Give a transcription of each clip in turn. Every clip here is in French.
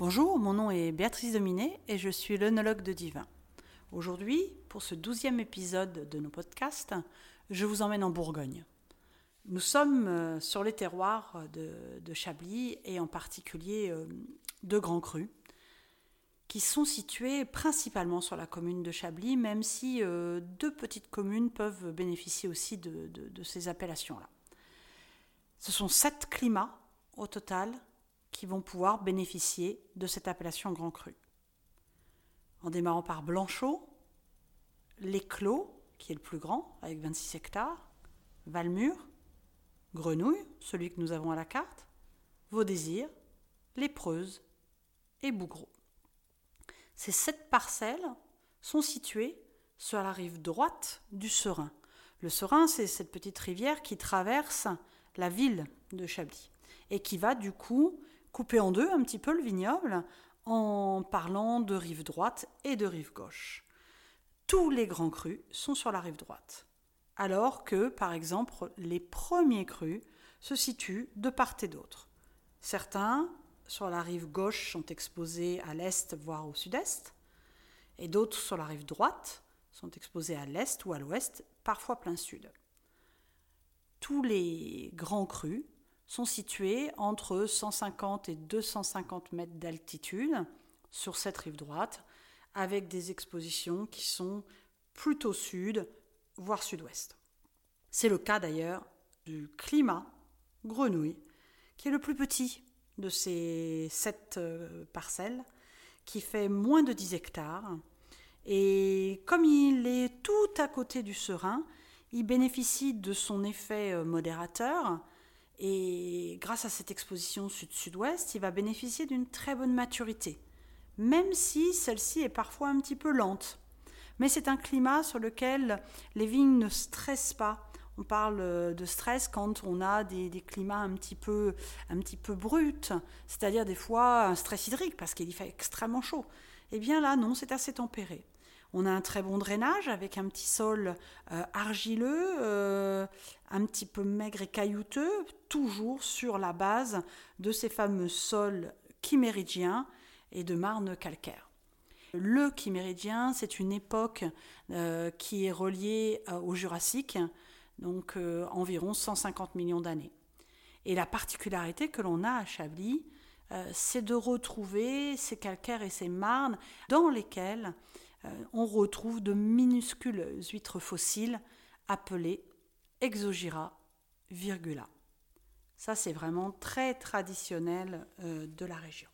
Bonjour, mon nom est Béatrice Dominé et je suis l'œnologue de Divin. Aujourd'hui, pour ce douzième épisode de nos podcasts, je vous emmène en Bourgogne. Nous sommes euh, sur les terroirs de, Chablis et en particulier euh, de Grands Crus, qui sont situés principalement sur la commune de Chablis, même si euh, deux petites communes peuvent bénéficier aussi de ces appellations-là. Ce sont sept climats au total qui vont pouvoir bénéficier de cette appellation Grand Cru. En démarrant par Blanchot, l'Éclos, qui est le plus grand, avec 26 hectares, Valmur, Grenouille, celui que nous avons à la carte, Vaudésir, Lépreuse et Bougreau. Ces sept parcelles sont situées sur la rive droite du Serein. Le Serein, c'est cette petite rivière qui traverse la ville de Chablis et qui va du coup couper en deux un petit peu le vignoble en parlant de rive droite et de rive gauche. Tous les grands crus sont sur la rive droite, alors que, par exemple, les premiers crus se situent de part et d'autre. Certains, sur la rive gauche, sont exposés à l'est, voire au sud-est, et d'autres, sur la rive droite, sont exposés à l'est ou à l'ouest, parfois plein sud. Tous les grands crus sont situés entre 150 et 250 mètres d'altitude sur cette rive droite, avec des expositions qui sont plutôt sud, voire sud-ouest. C'est le cas d'ailleurs du climat grenouille, qui est le plus petit de ces sept euh, parcelles, qui fait moins de 10 hectares. Et comme il est tout à côté du serein, il bénéficie de son effet euh, modérateur, et grâce à cette exposition sud-sud-ouest, il va bénéficier d'une très bonne maturité, même si celle-ci est parfois un petit peu lente. Mais c'est un climat sur lequel les vignes ne stressent pas. On parle de stress quand on a des, climats un petit peu, un petit peu bruts, c'est-à-dire des fois un stress hydrique parce qu'il y fait extrêmement chaud. Eh bien là, non, c'est assez tempéré. On a un très bon drainage avec un petit sol euh, argileux, euh, un petit peu maigre et caillouteux, toujours sur la base de ces fameux sols chiméridiens et de marne calcaire. Le chiméridien, c'est une époque euh, qui est reliée au Jurassique, donc environ 150 millions d'années. Et la particularité que l'on a à Chablis, c'est de retrouver ces calcaires et ces marnes dans lesquels on retrouve de minuscules huîtres fossiles appelées Exogyra virgula. Ça, c'est vraiment très traditionnel euh, de la région.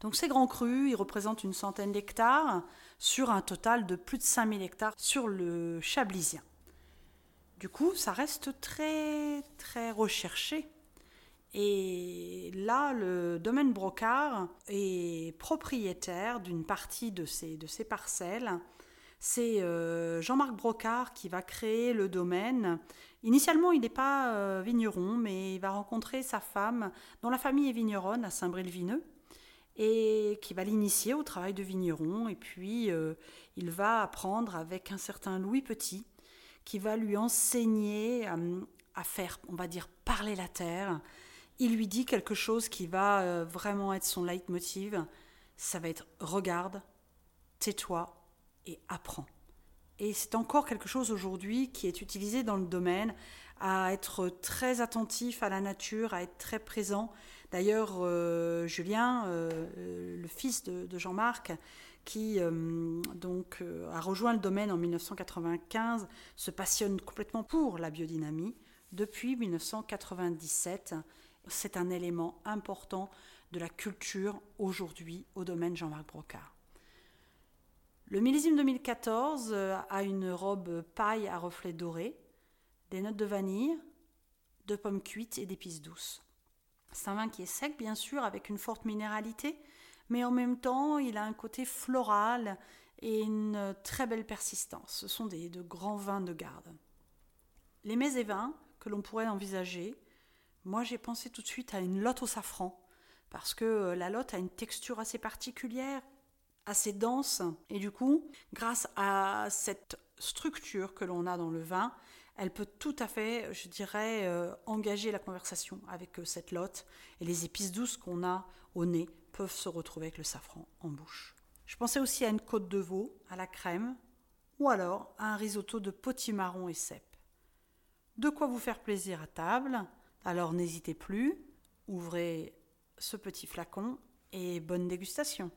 Donc ces grands crus, ils représentent une centaine d'hectares sur un total de plus de 5000 hectares sur le Chablisien. Du coup, ça reste très très recherché et là, le domaine Brocard est propriétaire d'une partie de ces, de ces parcelles. C'est euh, Jean-Marc Brocard qui va créer le domaine. Initialement, il n'est pas euh, vigneron, mais il va rencontrer sa femme, dont la famille est vigneronne à Saint-Bré-le-Vineux, et qui va l'initier au travail de vigneron. Et puis, euh, il va apprendre avec un certain Louis Petit, qui va lui enseigner à faire, on va dire, parler la terre il lui dit quelque chose qui va euh, vraiment être son leitmotiv. Ça va être regarde, tais-toi et apprends. Et c'est encore quelque chose aujourd'hui qui est utilisé dans le domaine, à être très attentif à la nature, à être très présent. D'ailleurs, euh, Julien, euh, le fils de, Jean-Marc, qui donc a rejoint le domaine en 1995, se passionne complètement pour la biodynamie depuis 1997 c'est un élément important de la culture aujourd'hui au domaine Jean-Marc Brocard. Le millésime 2014 euh, a une robe paille à reflets dorés, des notes de vanille, de pommes cuites et d'épices douces. C'est un vin qui est sec, bien sûr, avec une forte minéralité, mais en même temps, il a un côté floral et une très belle persistance. Ce sont des, de grands vins de garde. Les mets que l'on pourrait envisager moi, j'ai pensé tout de suite à une lotte au safran, parce que euh, la lotte a une texture assez particulière, assez dense, et du coup, grâce à cette structure que l'on a dans le vin, elle peut tout à fait, je dirais, euh, engager la conversation avec euh, cette lotte, et les épices douces qu'on a au nez peuvent se retrouver avec le safran en bouche. Je pensais aussi à une côte de veau, à la crème, ou alors à un risotto de potimarron et cèpe. De quoi vous faire plaisir à table alors n'hésitez plus, ouvrez ce petit flacon et bonne dégustation.